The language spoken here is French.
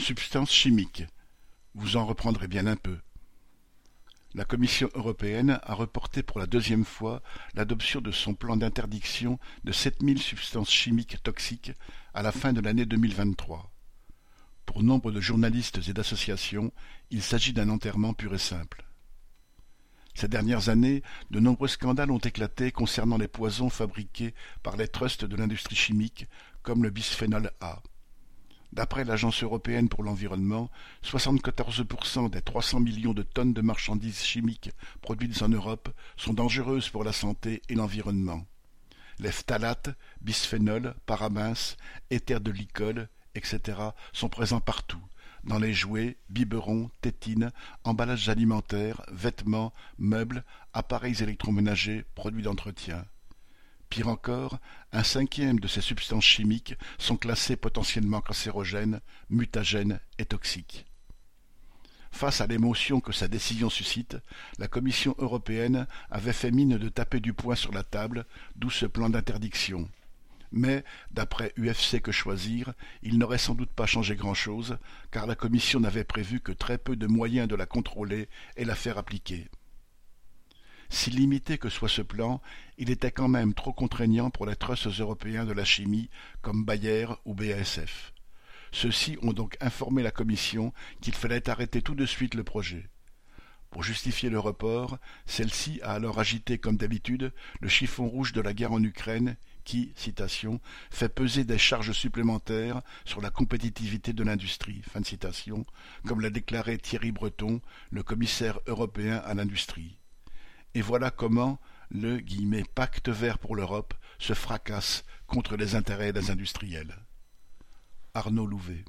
Substances chimiques. Vous en reprendrez bien un peu. La Commission européenne a reporté pour la deuxième fois l'adoption de son plan d'interdiction de sept mille substances chimiques toxiques à la fin de l'année 2023. Pour nombre de journalistes et d'associations, il s'agit d'un enterrement pur et simple. Ces dernières années, de nombreux scandales ont éclaté concernant les poisons fabriqués par les trusts de l'industrie chimique, comme le bisphénol A. D'après l'Agence européenne pour l'environnement, 74% des 300 millions de tonnes de marchandises chimiques produites en Europe sont dangereuses pour la santé et l'environnement. Les phtalates, bisphénols, parabens, éthers de glycol, etc. sont présents partout, dans les jouets, biberons, tétines, emballages alimentaires, vêtements, meubles, appareils électroménagers, produits d'entretien. Pire encore, un cinquième de ces substances chimiques sont classées potentiellement cancérogènes, mutagènes et toxiques. Face à l'émotion que sa décision suscite, la Commission européenne avait fait mine de taper du poing sur la table, d'où ce plan d'interdiction. Mais, d'après UFC Que Choisir, il n'aurait sans doute pas changé grand-chose, car la Commission n'avait prévu que très peu de moyens de la contrôler et la faire appliquer. Si limité que soit ce plan, il était quand même trop contraignant pour les trusts européens de la chimie comme Bayer ou BASF. Ceux-ci ont donc informé la Commission qu'il fallait arrêter tout de suite le projet. Pour justifier le report, celle-ci a alors agité comme d'habitude le chiffon rouge de la guerre en Ukraine qui, citation, fait peser des charges supplémentaires sur la compétitivité de l'industrie, comme l'a déclaré Thierry Breton, le commissaire européen à l'industrie. Et voilà comment le « pacte vert pour l'Europe » se fracasse contre les intérêts des industriels. Arnaud Louvet